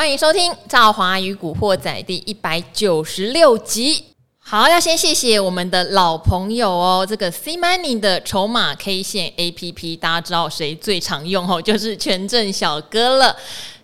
欢迎收听《赵华与古惑仔》第一百九十六集。好，要先谢谢我们的老朋友哦，这个 C Money 的筹码 K 线 APP，大家知道谁最常用哦？就是权证小哥了。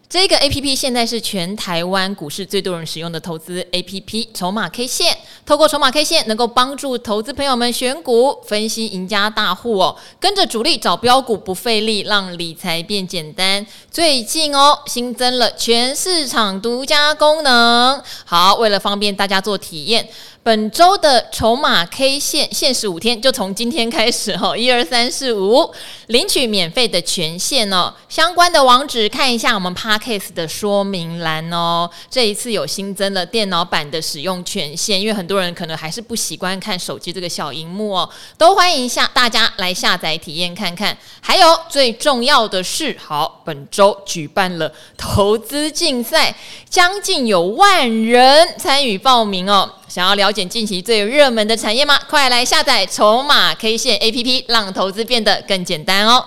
这个 A P P 现在是全台湾股市最多人使用的投资 A P P，筹码 K 线，透过筹码 K 线能够帮助投资朋友们选股、分析赢家大户哦，跟着主力找标股不费力，让理财变简单。最近哦，新增了全市场独家功能。好，为了方便大家做体验。本周的筹码 K 线限时五天，就从今天开始哦，一二三四五，领取免费的权限哦。相关的网址看一下我们 Podcast 的说明栏哦。这一次有新增了电脑版的使用权限，因为很多人可能还是不习惯看手机这个小荧幕哦，都欢迎下大家来下载体验看看。还有最重要的是，好，本周举办了投资竞赛，将近有万人参与报名哦。想要了解近期最热门的产业吗？快来下载筹码 K 线 APP，让投资变得更简单哦！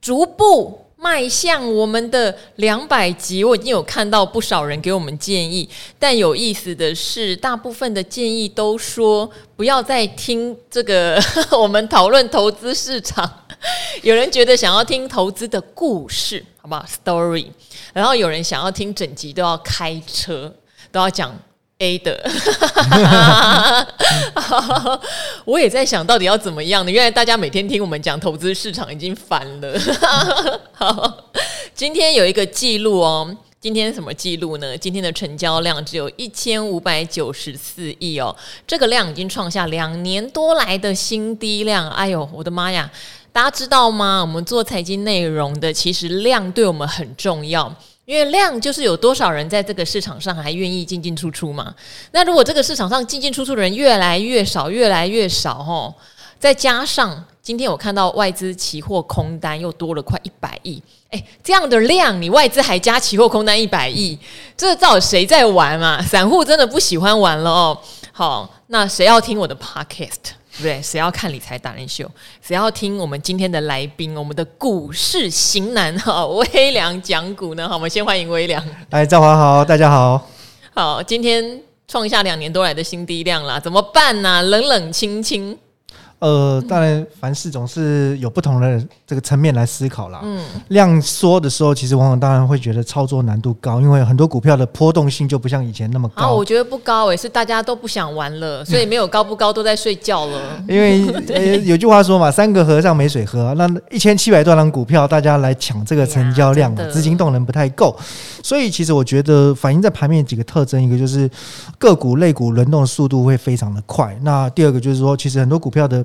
逐步迈向我们的两百集，我已经有看到不少人给我们建议，但有意思的是，大部分的建议都说不要再听这个 我们讨论投资市场。有人觉得想要听投资的故事，好不好？Story，然后有人想要听整集都要开车，都要讲。A 的，我也在想到底要怎么样呢？原来大家每天听我们讲投资市场已经烦了。好，今天有一个记录哦，今天什么记录呢？今天的成交量只有一千五百九十四亿哦，这个量已经创下两年多来的新低量。哎呦，我的妈呀！大家知道吗？我们做财经内容的，其实量对我们很重要。因为量就是有多少人在这个市场上还愿意进进出出嘛。那如果这个市场上进进出出的人越来越少，越来越少哦，再加上今天我看到外资期货空单又多了快一百亿，诶，这样的量你外资还加期货空单一百亿，这到底谁在玩嘛？散户真的不喜欢玩了哦。好，那谁要听我的 podcast？对，谁要看理财达人秀？谁要听我们今天的来宾？我们的股市型男哈 微良讲股呢？好，我们先欢迎微良。哎，赵华好，大家好。好，今天创下两年多来的新低量啦，怎么办呢、啊？冷冷清清。呃，当然，凡事总是有不同的这个层面来思考啦。嗯，量缩的时候，其实往往当然会觉得操作难度高，因为很多股票的波动性就不像以前那么高。啊，我觉得不高诶，是大家都不想玩了，所以没有高不高，都在睡觉了。因为呃，有句话说嘛，三个和尚没水喝，那一千七百多张股票，大家来抢这个成交量，资金动能不太够，所以其实我觉得反映在盘面几个特征，一个就是个股类股轮动的速度会非常的快，那第二个就是说，其实很多股票的。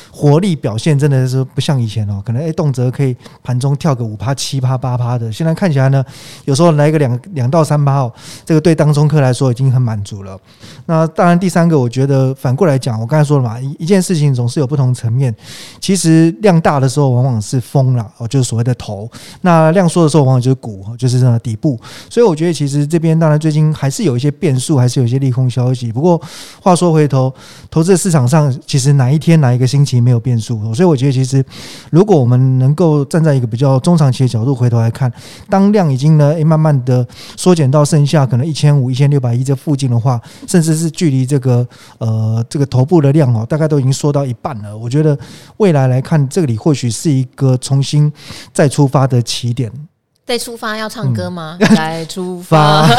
活力表现真的是不像以前哦，可能诶动辄可以盘中跳个五趴、七趴、八趴的，现在看起来呢，有时候来个两两到三趴哦，这个对当中客来说已经很满足了。那当然，第三个我觉得反过来讲，我刚才说了嘛，一一件事情总是有不同层面。其实量大的时候往往是风了哦，就是所谓的头；那量缩的时候往往就是股，就是这底部。所以我觉得其实这边当然最近还是有一些变数，还是有一些利空消息。不过话说回头，投资市场上其实哪一天哪一个星期没有变数，所以我觉得其实，如果我们能够站在一个比较中长期的角度回头来看，当量已经呢，慢慢的缩减到剩下可能一千五、一千六百亿这附近的话，甚至是距离这个呃这个头部的量哦，大概都已经缩到一半了。我觉得未来来看，这里或许是一个重新再出发的起点。再出发要唱歌吗？嗯、出发。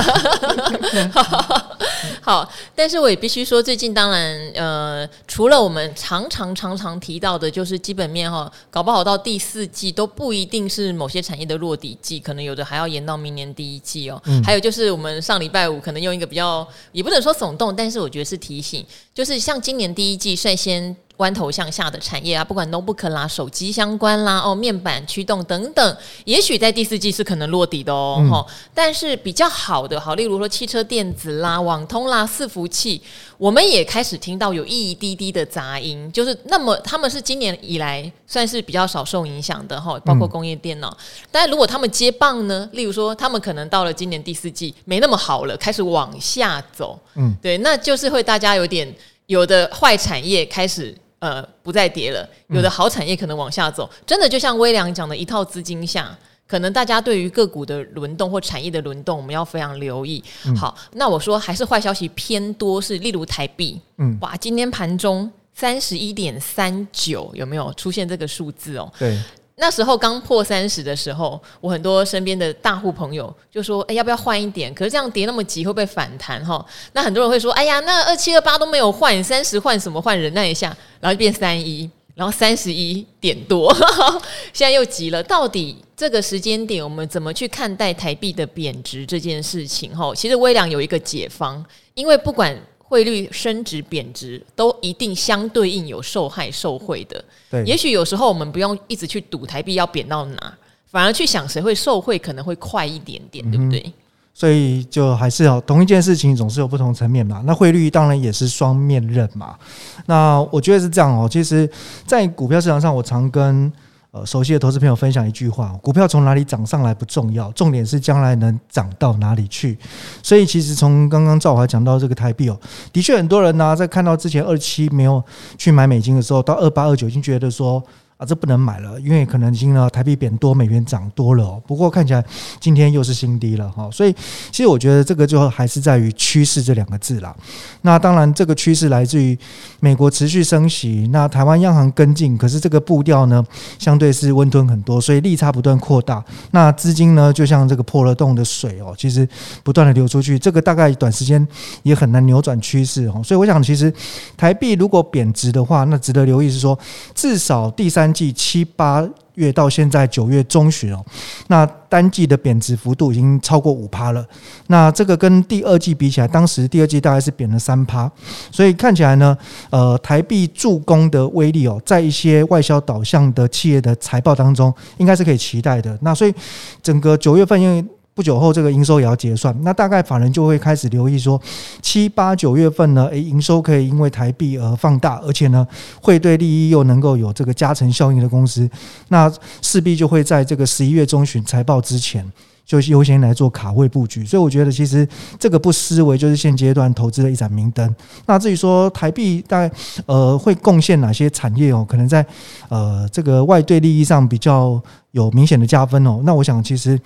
好，但是我也必须说，最近当然，呃，除了我们常常常常提到的，就是基本面哈，搞不好到第四季都不一定是某些产业的落底季，可能有的还要延到明年第一季哦。嗯、还有就是我们上礼拜五可能用一个比较，也不能说耸动，但是我觉得是提醒，就是像今年第一季率先。弯头向下的产业啊，不管 notebook 啦、手机相关啦、哦面板驱动等等，也许在第四季是可能落底的哦。嗯、但是比较好的，好，例如说汽车电子啦、网通啦、伺服器，我们也开始听到有一滴滴的杂音，就是那么他们是今年以来算是比较少受影响的哈，包括工业电脑。嗯、但如果他们接棒呢，例如说他们可能到了今年第四季没那么好了，开始往下走，嗯，对，那就是会大家有点有的坏产业开始。呃，不再跌了。有的好产业可能往下走，真的就像微良讲的，一套资金下，可能大家对于个股的轮动或产业的轮动，我们要非常留意。嗯、好，那我说还是坏消息偏多，是例如台币，嗯，哇，今天盘中三十一点三九，有没有出现这个数字哦？对。那时候刚破三十的时候，我很多身边的大户朋友就说：“哎，要不要换一点？”可是这样跌那么急，会不会反弹？哈，那很多人会说：“哎呀，那二七二八都没有换，三十换什么换？忍耐一下，然后就变三一，然后三十一点多，现在又急了。到底这个时间点，我们怎么去看待台币的贬值这件事情？哈，其实微良有一个解方，因为不管。汇率升值贬值都一定相对应有受害受贿的。对，也许有时候我们不用一直去赌台币要贬到哪，反而去想谁会受贿，可能会快一点点，对不对？所以就还是要同一件事情总是有不同层面嘛。那汇率当然也是双面刃嘛。那我觉得是这样哦。其实，在股票市场上，我常跟。呃，熟悉的投资朋友分享一句话：股票从哪里涨上来不重要，重点是将来能涨到哪里去。所以，其实从刚刚赵华讲到这个台币哦，的确很多人呢、在看到之前二七没有去买美金的时候，到二八二九已经觉得说。啊，这不能买了，因为可能今呢台币贬多，美元涨多了哦。不过看起来今天又是新低了哈，所以其实我觉得这个就还是在于趋势这两个字啦。那当然，这个趋势来自于美国持续升息，那台湾央行跟进，可是这个步调呢相对是温吞很多，所以利差不断扩大。那资金呢就像这个破了洞的水哦，其实不断的流出去，这个大概短时间也很难扭转趋势哦。所以我想，其实台币如果贬值的话，那值得留意是说，至少第三。季七八月到现在九月中旬哦，那单季的贬值幅度已经超过五趴了。那这个跟第二季比起来，当时第二季大概是贬了三趴，所以看起来呢，呃，台币助攻的威力哦，在一些外销导向的企业的财报当中，应该是可以期待的。那所以整个九月份因为。不久后，这个营收也要结算，那大概法人就会开始留意说，七八九月份呢，诶，营收可以因为台币而放大，而且呢，汇兑利益又能够有这个加成效应的公司，那势必就会在这个十一月中旬财报之前。就优先来做卡位布局，所以我觉得其实这个不失为就是现阶段投资的一盏明灯。那至于说台币大概呃会贡献哪些产业哦，可能在呃这个外对利益上比较有明显的加分哦。那我想其实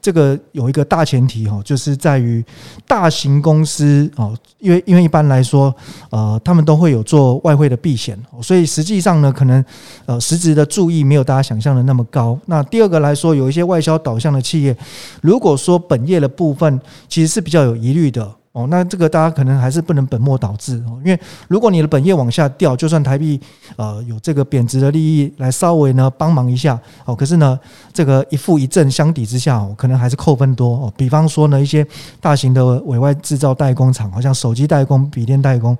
这个有一个大前提哦，就是在于大型公司哦，因为因为一般来说呃他们都会有做外汇的避险，所以实际上呢可能呃实质的注意没有大家想象的那么高。那第二个来说，有一些外销导向的企业。如果说本业的部分其实是比较有疑虑的。哦，那这个大家可能还是不能本末倒置哦，因为如果你的本业往下掉，就算台币呃有这个贬值的利益来稍微呢帮忙一下哦，可是呢这个一负一正相抵之下哦，可能还是扣分多哦。比方说呢一些大型的委外制造代工厂，好像手机代工、笔电代工，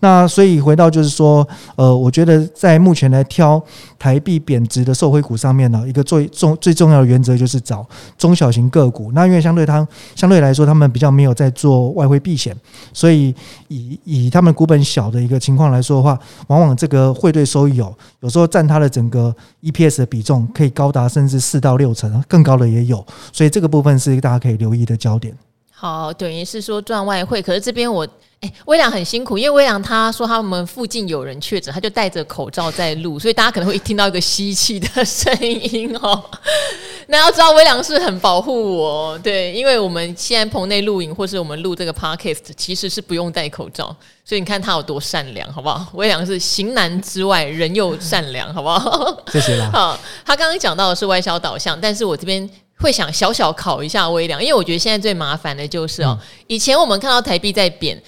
那所以回到就是说，呃，我觉得在目前来挑台币贬值的受惠股上面呢，一个最重最重要的原则就是找中小型个股。那因为相对它相对来说，他们比较没有在做外汇。避险，所以以以他们股本小的一个情况来说的话，往往这个汇兑收益有有时候占它的整个 EPS 的比重可以高达甚至四到六成，更高的也有，所以这个部分是大家可以留意的焦点。好，等于是说赚外汇，可是这边我哎，微良很辛苦，因为微良他说他们附近有人确诊，他就戴着口罩在录，所以大家可能会听到一个吸气的声音哦。那要知道，微良是很保护我，对，因为我们现在棚内录影，或是我们录这个 podcast，其实是不用戴口罩，所以你看他有多善良，好不好？微良是型男之外，人又善良，好不好？谢谢啦。好，他刚刚讲到的是外销导向，但是我这边会想小小考一下微良，因为我觉得现在最麻烦的就是哦，嗯、以前我们看到台币在贬。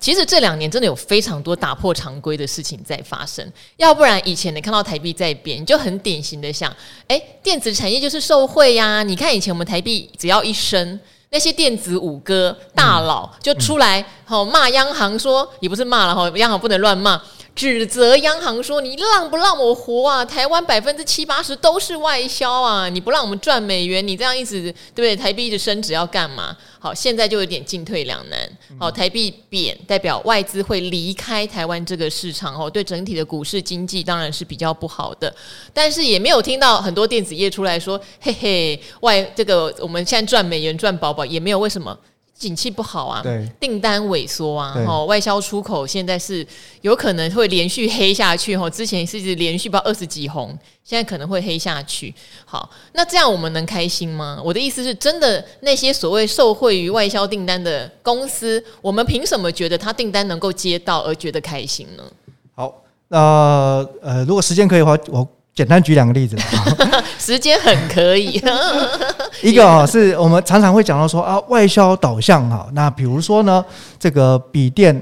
其实这两年真的有非常多打破常规的事情在发生，要不然以前你看到台币在贬，你就很典型的想，诶，电子产业就是受贿呀。你看以前我们台币只要一升，那些电子五哥大佬就出来吼骂央行说，也不是骂了哈，央行不能乱骂。指责央行说：“你让不让我活啊？台湾百分之七八十都是外销啊！你不让我们赚美元，你这样一直对不对？台币一直升值要干嘛？好，现在就有点进退两难。好，台币贬代表外资会离开台湾这个市场哦，对整体的股市经济当然是比较不好的。但是也没有听到很多电子业出来说：‘嘿嘿，外这个我们现在赚美元赚饱饱’，也没有为什么。”景气不好啊，对，订单萎缩啊，对哦，外销出口现在是有可能会连续黑下去，哦，之前是一直连续报二十几红，现在可能会黑下去。好，那这样我们能开心吗？我的意思是，真的那些所谓受惠于外销订单的公司，我们凭什么觉得他订单能够接到而觉得开心呢？好，那呃，呃，如果时间可以的话，我。简单举两个例子，时间很可以。一个啊，是我们常常会讲到说啊，外销导向哈。那比如说呢，这个笔电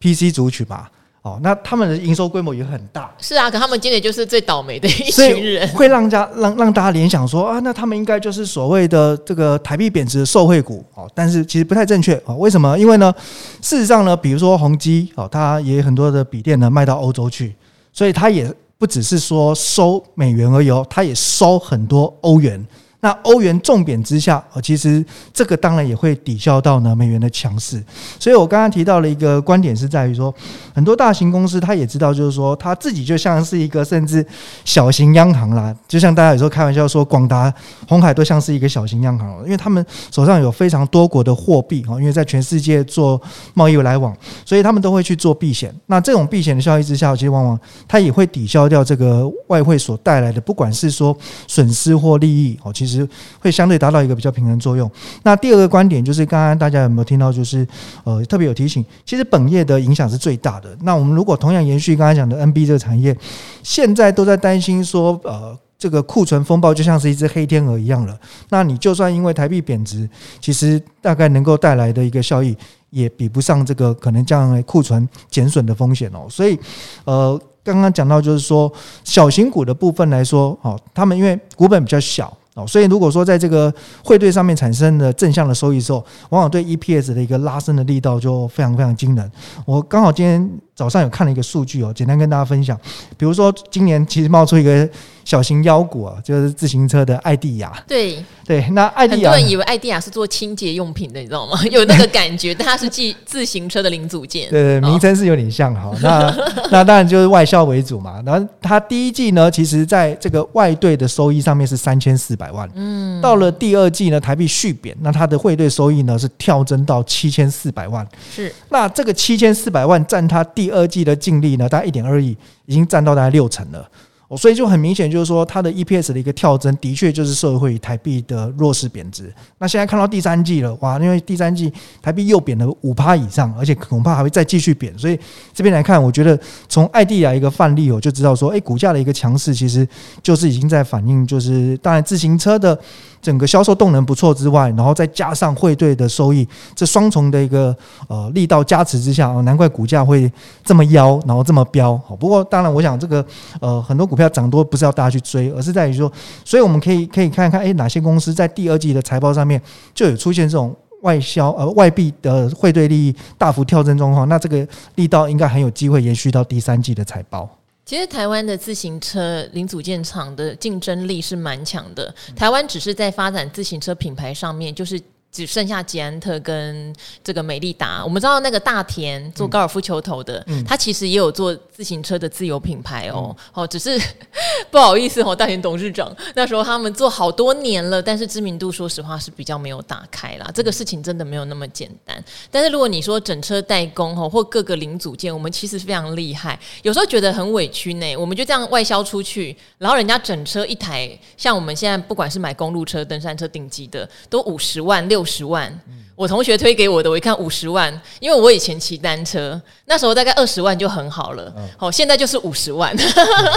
PC 族群吧，哦，那他们的营收规模也很大。是啊，可他们今年就是最倒霉的一群人，会让家让让大家联想说啊，那他们应该就是所谓的这个台币贬值的受惠股哦。但是其实不太正确哦。为什么？因为呢，事实上呢，比如说宏基哦，它也有很多的笔电呢卖到欧洲去，所以它也。不只是说收美元而已哦，它也收很多欧元。那欧元重贬之下，其实这个当然也会抵消到呢美元的强势。所以我刚刚提到了一个观点，是在于说，很多大型公司他也知道，就是说他自己就像是一个甚至小型央行啦。就像大家有时候开玩笑说，广达、红海都像是一个小型央行，因为他们手上有非常多国的货币啊，因为在全世界做贸易来往，所以他们都会去做避险。那这种避险的效益之下，其实往往它也会抵消掉这个外汇所带来的，不管是说损失或利益哦，其实。会相对达到一个比较平衡作用。那第二个观点就是，刚刚大家有没有听到？就是呃，特别有提醒，其实本业的影响是最大的。那我们如果同样延续刚才讲的 NB 这个产业，现在都在担心说，呃，这个库存风暴就像是一只黑天鹅一样了。那你就算因为台币贬值，其实大概能够带来的一个效益，也比不上这个可能将来库存减损的风险哦。所以，呃，刚刚讲到就是说，小型股的部分来说，哦，他们因为股本比较小。哦，所以如果说在这个汇兑上面产生的正向的收益之后，往往对 EPS 的一个拉升的力道就非常非常惊人。我刚好今天早上有看了一个数据哦，简单跟大家分享。比如说今年其实冒出一个小型妖股啊，就是自行车的艾地亚。对对，那艾地亚很多人以为艾地亚是做清洁用品的，你知道吗？有那个感觉，但它是自自行车的零组件。对对，名称是有点像哈。那 那当然就是外销为主嘛。然后它第一季呢，其实在这个外兑的收益上面是三千四百。百万，嗯，到了第二季呢，台币续贬，那它的汇兑收益呢是跳增到七千四百万，是，那这个七千四百万占它第第二季的净利呢，大概一点二亿，已经占到大概六成了。哦，所以就很明显，就是说它的 EPS 的一个跳增，的确就是受惠于台币的弱势贬值。那现在看到第三季了，哇，因为第三季台币又贬了五趴以上，而且恐怕还会再继续贬。所以这边来看，我觉得从爱地亚一个范例，我就知道说，哎，股价的一个强势，其实就是已经在反映，就是当然自行车的。整个销售动能不错之外，然后再加上汇兑的收益，这双重的一个呃力道加持之下，难怪股价会这么妖，然后这么飙。好不过当然，我想这个呃很多股票涨多不是要大家去追，而是在于说，所以我们可以可以看看，哎，哪些公司在第二季的财报上面就有出现这种外销呃外币的汇兑利益大幅跳增状况，那这个力道应该很有机会延续到第三季的财报。其实台湾的自行车零组件厂的竞争力是蛮强的。台湾只是在发展自行车品牌上面，就是。只剩下捷安特跟这个美利达。我们知道那个大田做高尔夫球头的，嗯、他其实也有做自行车的自有品牌哦。哦、嗯，只是 不好意思哦，大田董事长那时候他们做好多年了，但是知名度说实话是比较没有打开啦。这个事情真的没有那么简单。但是如果你说整车代工哦，或各个零组件，我们其实非常厉害。有时候觉得很委屈呢。我们就这样外销出去，然后人家整车一台，像我们现在不管是买公路车、登山车顶级的，都五十万六。十万，我同学推给我的，我一看五十万，因为我以前骑单车，那时候大概二十万就很好了。好，现在就是五十万。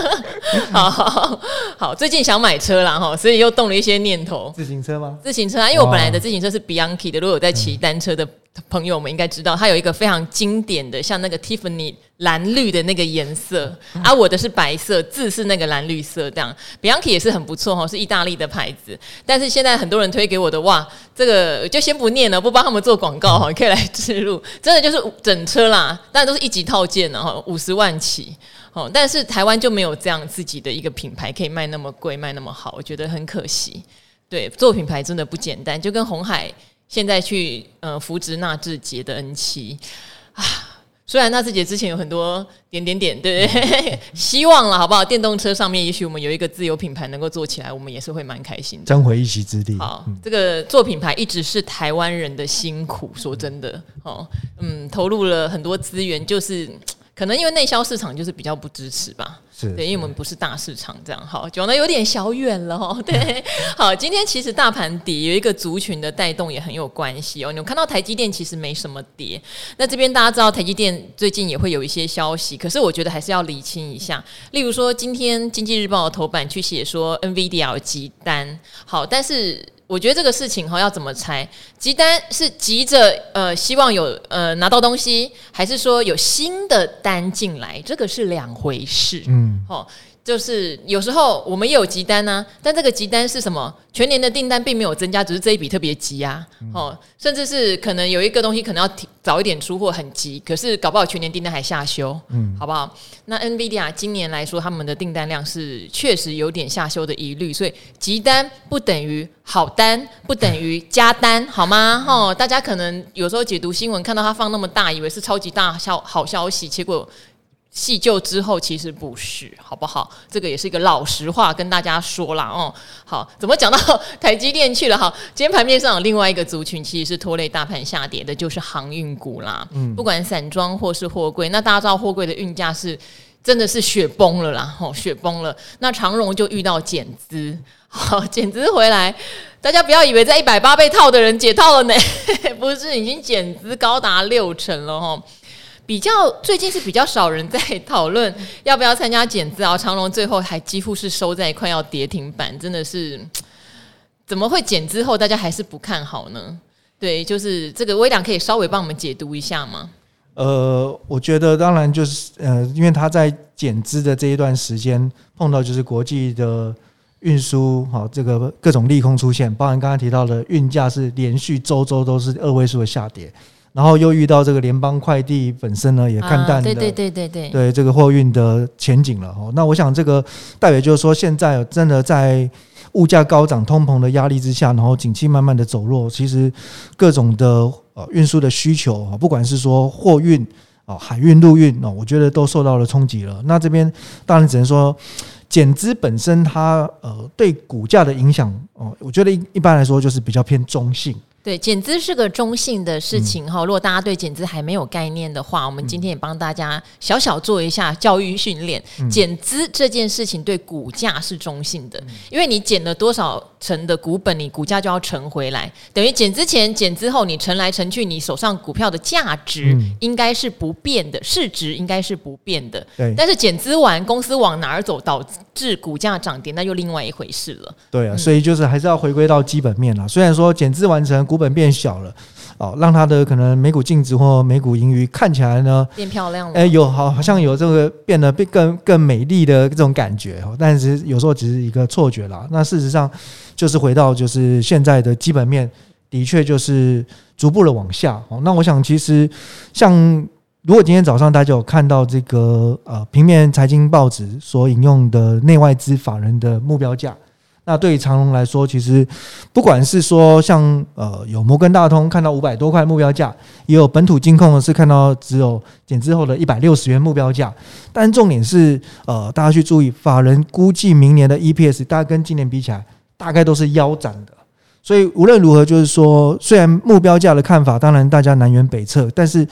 好好好，最近想买车啦哈，所以又动了一些念头。自行车吗？自行车啊，因为我本来的自行车是 Bianchi 的，如果有在骑单车的。朋友们应该知道，它有一个非常经典的，像那个 Tiffany 蓝绿的那个颜色，而、啊、我的是白色，字是那个蓝绿色，这样。Bianchi 也是很不错哈，是意大利的牌子。但是现在很多人推给我的，哇，这个就先不念了，不帮他们做广告哈，可以来置入。真的就是整车啦，当然都是一级套件的哈，五十万起。哦，但是台湾就没有这样自己的一个品牌可以卖那么贵，卖那么好，我觉得很可惜。对，做品牌真的不简单，就跟红海。现在去呃扶植纳智捷的 N 七啊，虽然纳智捷之前有很多点点点，对不对？希望了，好不好？电动车上面，也许我们有一个自有品牌能够做起来，我们也是会蛮开心的，争回一席之地。好，嗯、这个做品牌一直是台湾人的辛苦，说真的，哦，嗯，投入了很多资源，就是。可能因为内销市场就是比较不支持吧，是对，因为我们不是大市场这样，好讲的有点小远了哦。对，好，今天其实大盘跌有一个族群的带动也很有关系哦。你们看到台积电其实没什么跌，那这边大家知道台积电最近也会有一些消息，可是我觉得还是要理清一下。例如说，今天经济日报的头版去写说 NVIDIA 有急单，好，但是。我觉得这个事情哈要怎么拆？急单是急着呃希望有呃拿到东西，还是说有新的单进来？这个是两回事。嗯，好。就是有时候我们也有急单呢、啊，但这个急单是什么？全年的订单并没有增加，只是这一笔特别急啊。嗯、哦，甚至是可能有一个东西可能要提早一点出货，很急，可是搞不好全年订单还下修，嗯，好不好？那 NVIDIA 今年来说，他们的订单量是确实有点下修的疑虑，所以急单不等于好单，不等于加单，好吗？哦，大家可能有时候解读新闻看到它放那么大，以为是超级大消好消息，结果。细究之后，其实不是，好不好？这个也是一个老实话，跟大家说啦。哦。好，怎么讲到台积电去了？哈，今天盘面上有另外一个族群，其实是拖累大盘下跌的，就是航运股啦。嗯，不管散装或是货柜，那大家知道货柜的运价是真的是雪崩了啦，哦，雪崩了。那长荣就遇到减资，好，减资回来，大家不要以为在一百八被套的人解套了呢，不是，已经减资高达六成了哈。比较最近是比较少人在讨论 要不要参加减资啊，长隆最后还几乎是收在快要跌停板，真的是怎么会减资后大家还是不看好呢？对，就是这个微良可以稍微帮我们解读一下吗？呃，我觉得当然就是呃，因为他在减资的这一段时间碰到就是国际的运输好这个各种利空出现，包含刚刚提到的运价是连续周周都是二位数的下跌。然后又遇到这个联邦快递本身呢，也看淡了，对对对对对，对这个货运的前景了哦。那我想这个代表就是说，现在真的在物价高涨、通膨的压力之下，然后景气慢慢的走弱，其实各种的呃运输的需求啊，不管是说货运啊、海运、陆运哦，我觉得都受到了冲击了。那这边当然只能说减资本身它呃对股价的影响哦，我觉得一一般来说就是比较偏中性。对，减资是个中性的事情哈。如果大家对减资还没有概念的话，我们今天也帮大家小小做一下教育训练。减资这件事情对股价是中性的，因为你减了多少成的股本，你股价就要乘回来。等于减之前、减之后，你乘来乘去，你手上股票的价值应该是不变的，市值应该是不变的。对。但是减资完，公司往哪儿走，导致股价涨跌，那又另外一回事了。对啊，所以就是还是要回归到基本面了。虽然说减资完成。股本变小了，哦，让它的可能每股净值或每股盈余看起来呢变漂亮了，哎，有好好像有这个变得更更美丽的这种感觉，但是有时候只是一个错觉啦。那事实上就是回到就是现在的基本面的确就是逐步的往下。哦，那我想其实像如果今天早上大家有看到这个呃平面财经报纸所引用的内外资法人的目标价。那对于长隆来说，其实不管是说像呃有摩根大通看到五百多块目标价，也有本土金控是看到只有减资后的一百六十元目标价。但重点是呃大家去注意，法人估计明年的 EPS 大概跟今年比起来，大概都是腰斩的。所以无论如何，就是说虽然目标价的看法，当然大家南辕北辙，但是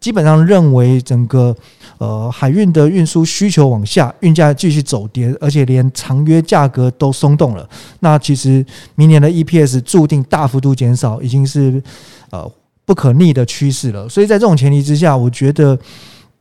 基本上认为整个。呃，海运的运输需求往下，运价继续走跌，而且连长约价格都松动了。那其实明年的 EPS 注定大幅度减少，已经是呃不可逆的趋势了。所以在这种前提之下，我觉得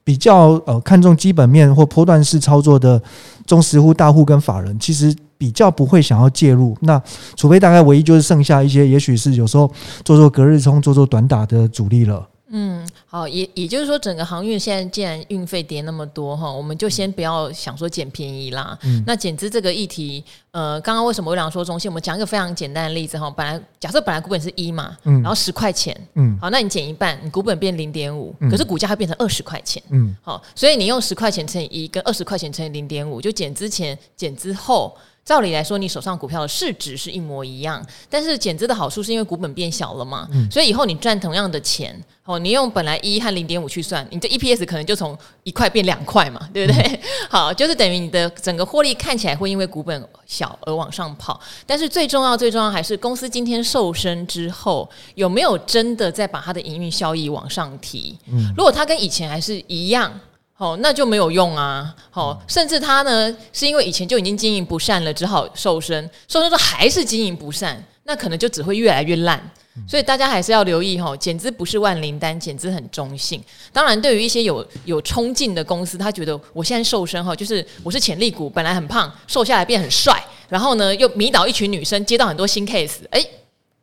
比较呃看重基本面或波段式操作的中实户、大户跟法人，其实比较不会想要介入。那除非大概唯一就是剩下一些，也许是有时候做做隔日冲、做做短打的主力了。嗯，好，也也就是说，整个航运现在既然运费跌那么多哈，我们就先不要想说捡便宜啦。嗯，那减资这个议题，呃，刚刚为什么我想说中性？我们讲一个非常简单的例子哈，本来假设本来股本是一嘛，嗯，然后十块钱，嗯，好，那你减一半，你股本变零点五，可是股价会变成二十块钱，嗯，好，所以你用十块钱乘以一，跟二十块钱乘以零点五，就减之前减之后。照理来说，你手上股票的市值是一模一样，但是减资的好处是因为股本变小了嘛，嗯、所以以后你赚同样的钱，哦，你用本来一和零点五去算，你的 EPS 可能就从一块变两块嘛，对不对？嗯、好，就是等于你的整个获利看起来会因为股本小而往上跑，但是最重要、最重要还是公司今天瘦身之后有没有真的在把它的营运效益往上提？嗯，如果它跟以前还是一样。哦，那就没有用啊！哦，甚至他呢，是因为以前就已经经营不善了，只好瘦身，瘦身之后还是经营不善，那可能就只会越来越烂。所以大家还是要留意哈，减资不是万灵丹，减资很中性。当然，对于一些有有冲劲的公司，他觉得我现在瘦身哈，就是我是潜力股，本来很胖，瘦下来变很帅，然后呢又迷倒一群女生，接到很多新 case，哎。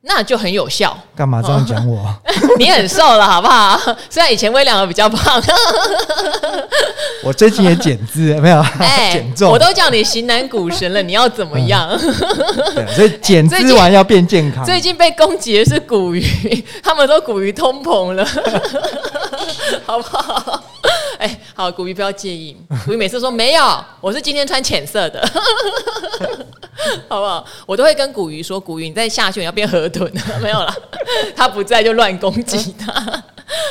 那就很有效。干嘛这样讲我？哦、你很瘦了，好不好？虽然以前微两个比较胖，我最近也减脂，没有？减重。我都叫你型男股神了，你要怎么样？嗯、对，所以减脂完要变健康。最近被攻击的是股鱼，他们都股鱼通膨了，好不好？好，古鱼不要介意。古鱼每次说没有，我是今天穿浅色的。好不好？我都会跟古鱼说，古鱼你再下去你要变河豚，没有啦，他不在就乱攻击他。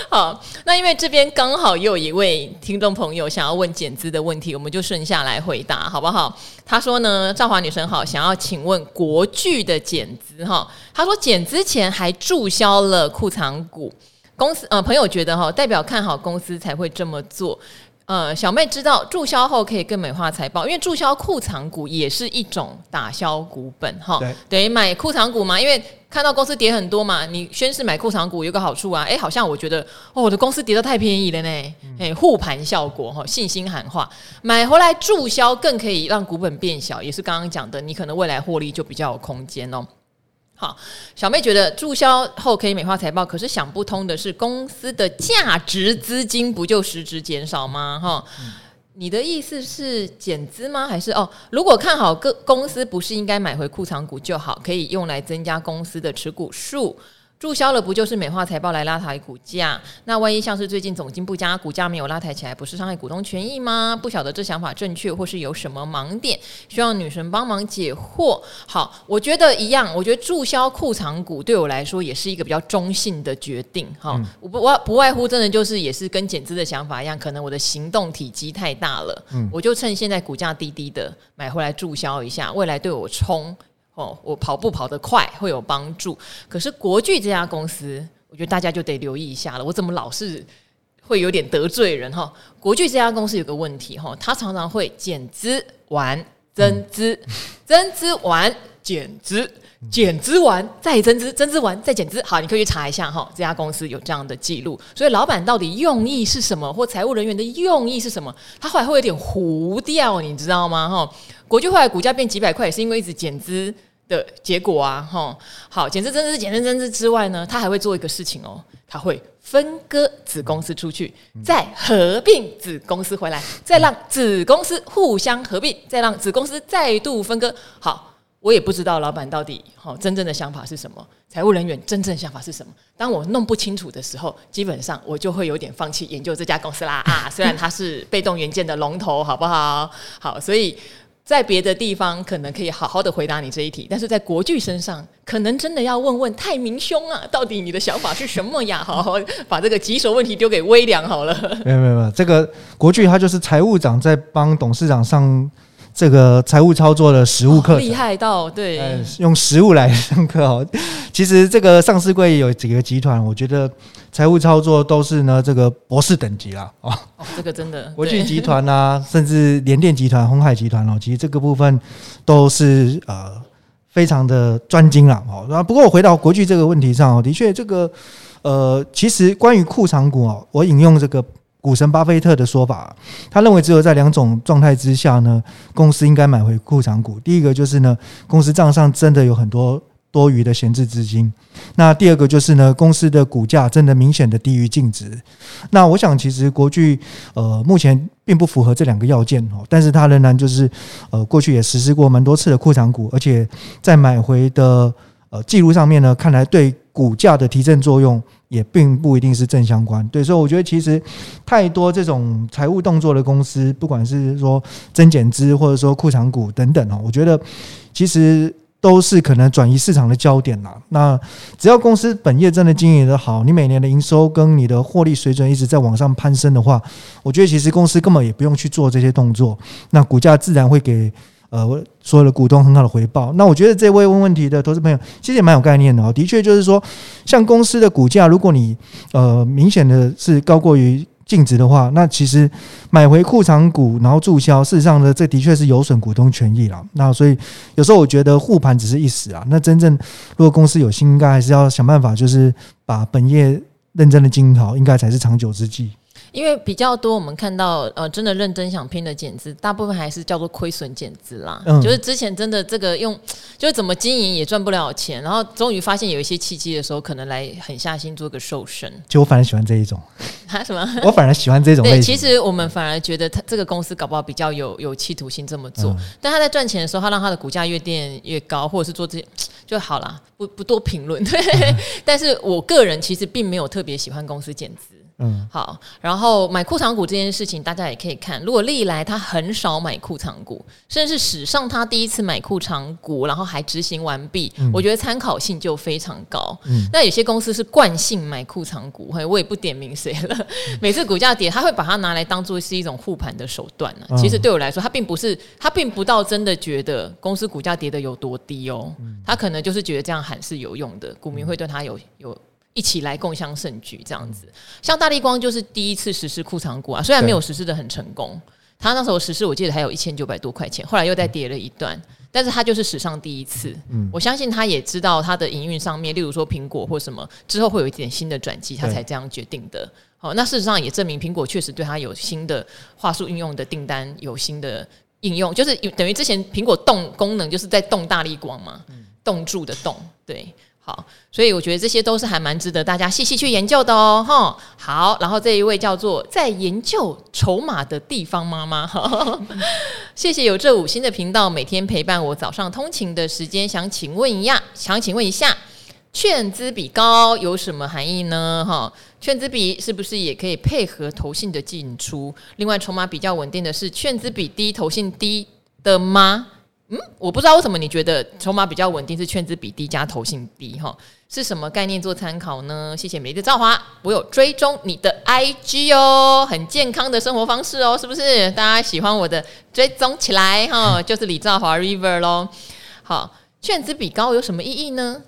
好，那因为这边刚好又有一位听众朋友想要问减资的问题，我们就顺下来回答，好不好？他说呢，赵华女神好，想要请问国巨的减资哈。他说减资前还注销了库藏股，公司呃朋友觉得哈，代表看好公司才会这么做。呃，小妹知道注销后可以更美化财报，因为注销库藏股也是一种打消股本哈。对，等于买库藏股嘛，因为看到公司跌很多嘛，你宣誓买库藏股有个好处啊，哎，好像我觉得哦，我的公司跌得太便宜了呢，哎，护盘效果哈，信心喊话，买回来注销更可以让股本变小，也是刚刚讲的，你可能未来获利就比较有空间哦。小妹觉得注销后可以美化财报，可是想不通的是，公司的价值资金不就实质减少吗？哈，你的意思是减资吗？还是哦？如果看好个公司，不是应该买回库藏股就好，可以用来增加公司的持股数？注销了不就是美化财报来拉抬股价？那万一像是最近总经不佳，股价没有拉抬起来，不是伤害股东权益吗？不晓得这想法正确，或是有什么盲点？需要女神帮忙解惑。好，我觉得一样。我觉得注销库藏股对我来说也是一个比较中性的决定。哈、嗯，我不外不外乎真的就是也是跟减资的想法一样，可能我的行动体积太大了。嗯，我就趁现在股价低低的买回来注销一下，未来对我冲。哦，我跑步跑得快会有帮助，可是国巨这家公司，我觉得大家就得留意一下了。我怎么老是会有点得罪人哈？国巨这家公司有个问题哈，它常常会减资完增资，增资完减资，减资完再增资，增资完再减资。好，你可以去查一下哈，这家公司有这样的记录。所以老板到底用意是什么，或财务人员的用意是什么？他后来会有点糊掉，你知道吗？哈。国际后来股价变几百块，也是因为一直减资的结果啊，哈。好，减资、增资、减资、增资之外呢，他还会做一个事情哦，他会分割子公司出去，再合并子公司回来，再让子公司互相合并，再让子公司再度分割。好，我也不知道老板到底哈真正的想法是什么，财务人员真正的想法是什么。当我弄不清楚的时候，基本上我就会有点放弃研究这家公司啦啊。虽然它是被动元件的龙头，好不好？好，所以。在别的地方可能可以好好的回答你这一题，但是在国巨身上，可能真的要问问泰明兄啊，到底你的想法是什么呀？好好把这个棘手问题丢给微良好了。没有没有没有，这个国巨他就是财务长在帮董事长上这个财务操作的实物课，厉害到对，用实物来上课哦。其实这个上市柜有几个集团，我觉得。财务操作都是呢，这个博士等级啦，哦，哦，这个真的，国巨集团啊，甚至联电集团、鸿海集团哦，其实这个部分都是呃非常的专精啦，哦。那不过我回到国巨这个问题上哦，的确这个呃，其实关于库藏股哦，我引用这个股神巴菲特的说法，他认为只有在两种状态之下呢，公司应该买回库藏股。第一个就是呢，公司账上真的有很多。多余的闲置资金，那第二个就是呢，公司的股价真的明显的低于净值。那我想，其实国巨呃目前并不符合这两个要件哦，但是它仍然就是呃过去也实施过蛮多次的库藏股，而且在买回的呃记录上面呢，看来对股价的提振作用也并不一定是正相关。对，所以我觉得其实太多这种财务动作的公司，不管是说增减资或者说库藏股等等哦，我觉得其实。都是可能转移市场的焦点啦。那只要公司本业真的经营得好，你每年的营收跟你的获利水准一直在往上攀升的话，我觉得其实公司根本也不用去做这些动作，那股价自然会给呃所有的股东很好的回报。那我觉得这位问问题的投资朋友其实也蛮有概念的哦。的确就是说，像公司的股价，如果你呃明显的是高过于。净值的话，那其实买回库藏股，然后注销，事实上呢，这的确是有损股东权益了。那所以有时候我觉得护盘只是一时啊。那真正如果公司有心，应该还是要想办法，就是把本业认真的经营好，应该才是长久之计。因为比较多，我们看到呃，真的认真想拼的减资，大部分还是叫做亏损减资啦。嗯，就是之前真的这个用，就是怎么经营也赚不了钱，然后终于发现有一些契机的时候，可能来狠下心做个瘦身。就我反而喜欢这一种，啊什么？我反而喜欢这种类型。对，其实我们反而觉得他这个公司搞不好比较有有企图心这么做，嗯、但他在赚钱的时候，他让他的股价越垫越高，或者是做这些 就好了，不不多评论。对，嗯、但是我个人其实并没有特别喜欢公司减资。嗯，好，然后买库藏股这件事情，大家也可以看。如果历来他很少买库藏股，甚至史上他第一次买库藏股，然后还执行完毕，嗯、我觉得参考性就非常高。嗯，那有些公司是惯性买库藏股，我也不点名谁了。嗯、每次股价跌，他会把它拿来当做是一种护盘的手段呢、啊。其实对我来说，他并不是，他并不到真的觉得公司股价跌的有多低哦。他可能就是觉得这样喊是有用的，股民会对他有有。一起来共襄盛举，这样子，像大立光就是第一次实施库藏股啊，虽然没有实施的很成功，他那时候实施我记得还有一千九百多块钱，后来又再跌了一段，但是他就是史上第一次，嗯。我相信他也知道他的营运上面，例如说苹果或什么之后会有一点新的转机，他才这样决定的。好，那事实上也证明苹果确实对他有新的话术应用的订单，有新的应用，就是等于之前苹果动功能就是在动大力光嘛，动住的动，对。好，所以我觉得这些都是还蛮值得大家细细去研究的哦，哈。好，然后这一位叫做在研究筹码的地方妈妈，谢谢有这五星的频道，每天陪伴我早上通勤的时间。想请问一下，想请问一下，券资比高有什么含义呢？哈，券资比是不是也可以配合投信的进出？另外，筹码比较稳定的是券资比低、投信低的吗？嗯，我不知道为什么你觉得筹码比较稳定是券资比低加投信低哈？是什么概念做参考呢？谢谢美丽的赵华，我有追踪你的 IG 哦，很健康的生活方式哦，是不是？大家喜欢我的追踪起来哈，就是李兆华 River 喽。好，券资比高有什么意义呢？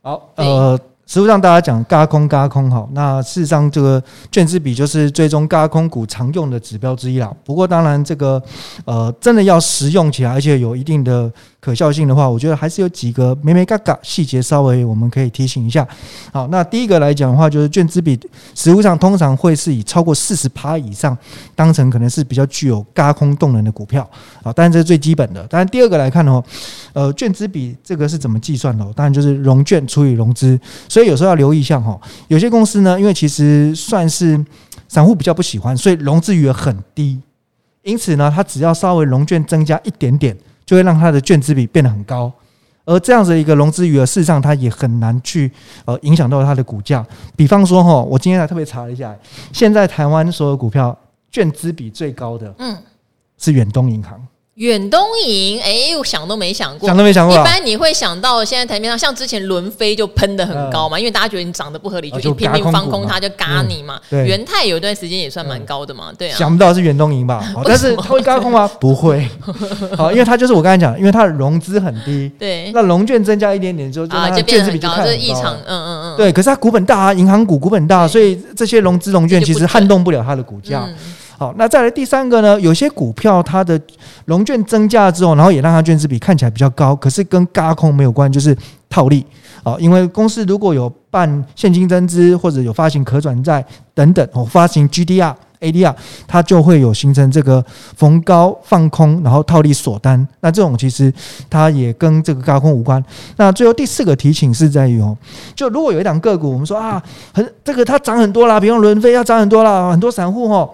好，呃。实际上大家讲嘎空嘎空好，那事实上这个券资比就是最终嘎空股常用的指标之一啦。不过当然这个呃真的要实用起来，而且有一定的。可笑性的话，我觉得还是有几个眉眉嘎嘎细节，稍微我们可以提醒一下。好，那第一个来讲的话，就是券资比实务上通常会是以超过四十趴以上当成可能是比较具有嘎空动能的股票。好，当然这是最基本的。当然第二个来看的话，呃，券资比这个是怎么计算的？当然就是融券除以融资。所以有时候要留意一下哈，有些公司呢，因为其实算是散户比较不喜欢，所以融资余额很低，因此呢，它只要稍微融券增加一点点。就会让它的券资比变得很高，而这样子的一个融资余额，事实上它也很难去呃影响到它的股价。比方说哈，我今天还特别查了一下，现在台湾所有股票券资比最高的，嗯，是远东银行。远东银，哎、欸，我想都没想过，想都没想过。一般你会想到现在台面上，像之前轮飞就喷的很高嘛，嗯、因为大家觉得你涨得不合理，就一拼命放空它，就嘎你嘛。元泰有一段时间也算蛮高的嘛，对啊。想不到是远东银吧？但是它会嘎空吗？不会。好，因为它就是我刚才讲，因为它的融资很低，对，那融券增加一点点之后，就它券资比就太高，这是异常。嗯嗯嗯。对，可是它股本大啊，银行股股本大，所以这些融资融券其实撼动不了它的股价。好，那再来第三个呢？有些股票它的融券增加之后，然后也让它券资比看起来比较高，可是跟轧空没有关，就是套利好。因为公司如果有办现金增资或者有发行可转债等等，哦，发行 GDR、ADR，它就会有形成这个逢高放空，然后套利锁单。那这种其实它也跟这个高空无关。那最后第四个提醒是在于哦，就如果有一档个股，我们说啊，很这个它涨很多啦，比方伦飞要涨很多啦，很多散户哦。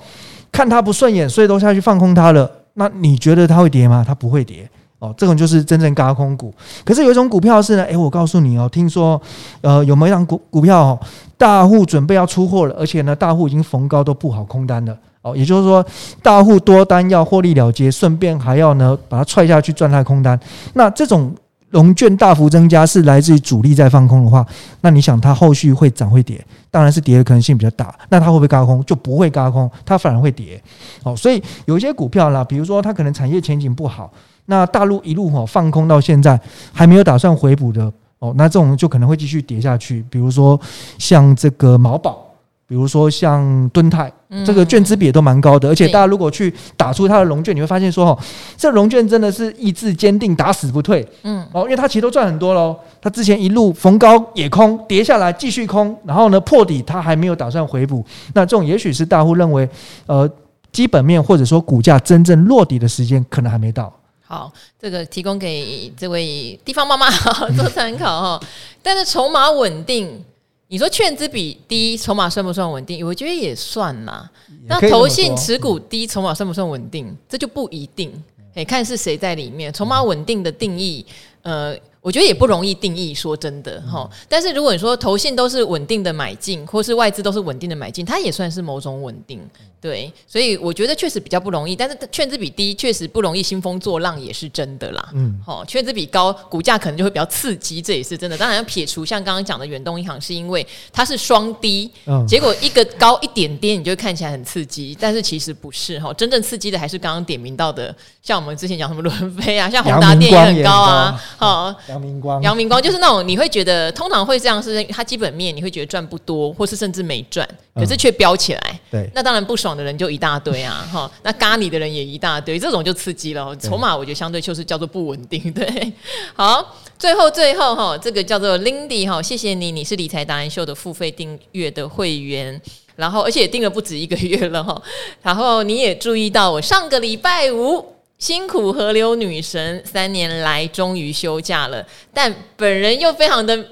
看它不顺眼，所以都下去放空它了。那你觉得它会跌吗？它不会跌哦，这种就是真正轧空股。可是有一种股票是呢，诶，我告诉你哦，听说呃有没有一档股股票哦，大户准备要出货了，而且呢大户已经逢高都布好空单了。哦，也就是说，大户多单要获利了结，顺便还要呢把它踹下去赚它空单。那这种融券大幅增加是来自于主力在放空的话，那你想它后续会涨会跌？当然是跌的可能性比较大。那它会不会嘎空？就不会嘎空，它反而会跌。哦，所以有一些股票啦，比如说它可能产业前景不好，那大陆一路哈放空到现在还没有打算回补的哦，那这种就可能会继续跌下去。比如说像这个毛宝。比如说像敦泰，这个券资比也都蛮高的，而且大家如果去打出它的龙券，你会发现说，哦，这龙券真的是意志坚定，打死不退。嗯，哦，因为它其实都赚很多喽。它之前一路逢高也空，跌下来继续空，然后呢破底，它还没有打算回补。那这种也许是大户认为，呃，基本面或者说股价真正落底的时间可能还没到。好，这个提供给这位地方妈妈 做参考哈。但是筹码稳定。你说券资比低，筹码算不算稳定？我觉得也算啦。那投信持股低，筹码算不算稳定？这就不一定，诶，看是谁在里面。筹码稳定的定义，呃。我觉得也不容易定义，说真的哈。但是如果你说投信都是稳定的买进，或是外资都是稳定的买进，它也算是某种稳定，对。所以我觉得确实比较不容易。但是券资比低，确实不容易兴风作浪，也是真的啦。嗯，好，券资比高，股价可能就会比较刺激，这也是真的。当然要撇除像刚刚讲的远东银行，是因为它是双低，结果一个高一点点，你就看起来很刺激，但是其实不是哈。真正刺激的还是刚刚点名到的，像我们之前讲什么伦飞啊，像宏达电也很高啊，好。阳明光，阳明光就是那种你会觉得通常会这样，是它基本面你会觉得赚不多，或是甚至没赚，可是却飙起来。嗯、对，那当然不爽的人就一大堆啊，哈，那咖你的人也一大堆，这种就刺激了。筹码我觉得相对就是叫做不稳定。对，好，最后最后哈，这个叫做 Lindy 哈，谢谢你，你是理财达人秀的付费订阅的会员，然后而且也订了不止一个月了哈，然后你也注意到我上个礼拜五。辛苦河流女神三年来终于休假了，但本人又非常的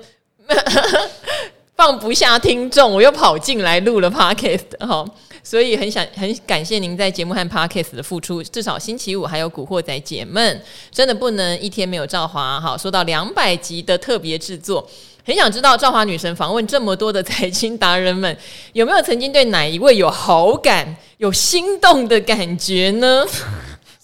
放不下听众，我又跑进来录了 podcast 哈，所以很想很感谢您在节目和 podcast 的付出，至少星期五还有古惑仔解闷，真的不能一天没有赵华哈。说到两百集的特别制作，很想知道赵华女神访问这么多的财经达人们，有没有曾经对哪一位有好感、有心动的感觉呢？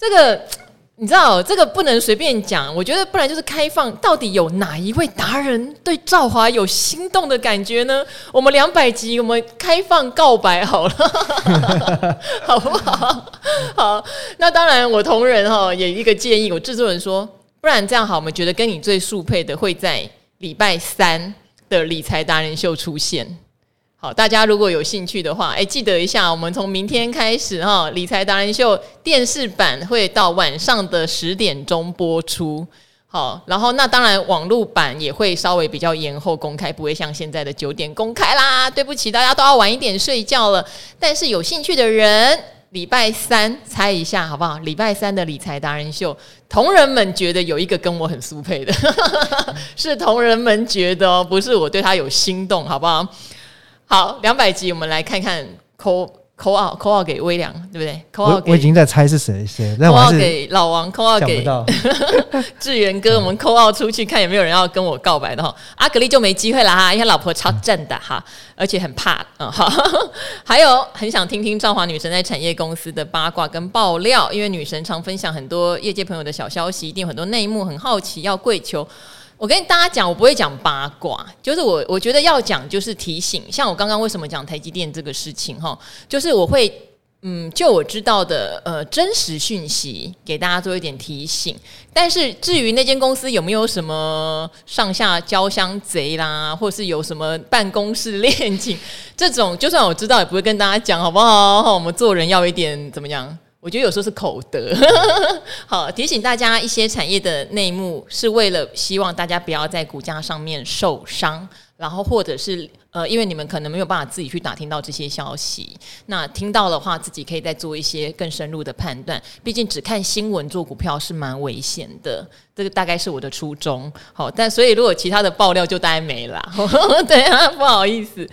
这个 你知道，这个不能随便讲。我觉得不然就是开放，到底有哪一位达人对赵华有心动的感觉呢？我们两百集，我们开放告白好了，好不好？好，那当然，我同仁哈也一个建议，我制作人说，不然这样好，我们觉得跟你最速配的会在礼拜三的理财达人秀出现。好，大家如果有兴趣的话，哎，记得一下，我们从明天开始哈，理财达人秀电视版会到晚上的十点钟播出。好，然后那当然网络版也会稍微比较延后公开，不会像现在的九点公开啦。对不起，大家都要晚一点睡觉了。但是有兴趣的人，礼拜三猜一下好不好？礼拜三的理财达人秀，同仁们觉得有一个跟我很速配的，是同仁们觉得哦，不是我对他有心动，好不好？好，两百集，我们来看看扣扣二扣二给微良，对不对？扣二，我已经在猜是谁谁。扣二给老王，扣二给志 源哥，我们扣二出去看有没有人要跟我告白的哈。阿格力就没机会了哈，因为老婆超正的哈，而且很怕嗯好。还有很想听听赵华女神在产业公司的八卦跟爆料，因为女神常分享很多业界朋友的小消息，一定有很多内幕，很好奇要跪求。我跟大家讲，我不会讲八卦，就是我我觉得要讲就是提醒，像我刚刚为什么讲台积电这个事情哈，就是我会嗯，就我知道的呃真实讯息给大家做一点提醒，但是至于那间公司有没有什么上下交相贼啦，或是有什么办公室恋情这种，就算我知道也不会跟大家讲，好不好？我们做人要一点怎么样？我觉得有时候是口德，好，提醒大家一些产业的内幕，是为了希望大家不要在股价上面受伤，然后或者是呃，因为你们可能没有办法自己去打听到这些消息，那听到的话，自己可以再做一些更深入的判断。毕竟只看新闻做股票是蛮危险的，这个大概是我的初衷。好，但所以如果其他的爆料就大概没了，对啊，不好意思。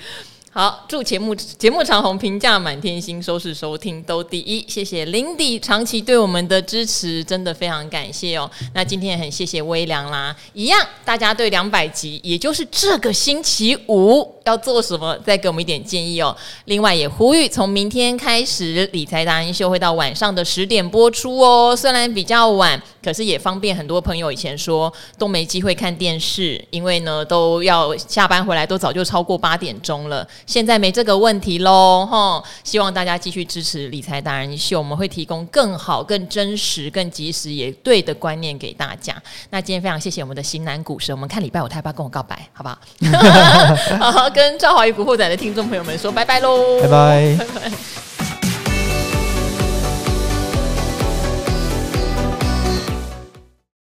好，祝节目节目长红，评价满天星，收视收听都第一。谢谢林迪长期对我们的支持，真的非常感谢哦。那今天也很谢谢微凉啦，一样，大家对两百集，也就是这个星期五要做什么，再给我们一点建议哦。另外也呼吁，从明天开始，理财达人秀会到晚上的十点播出哦。虽然比较晚，可是也方便很多朋友以前说都没机会看电视，因为呢都要下班回来，都早就超过八点钟了。现在没这个问题喽，哈！希望大家继续支持理财达人秀，我们会提供更好、更真实、更及时也对的观念给大家。那今天非常谢谢我们的型男股神，我们看礼拜五他要不要跟我告白，好不好？好，跟赵华与古惑仔的听众朋友们说拜拜喽，拜拜。拜拜。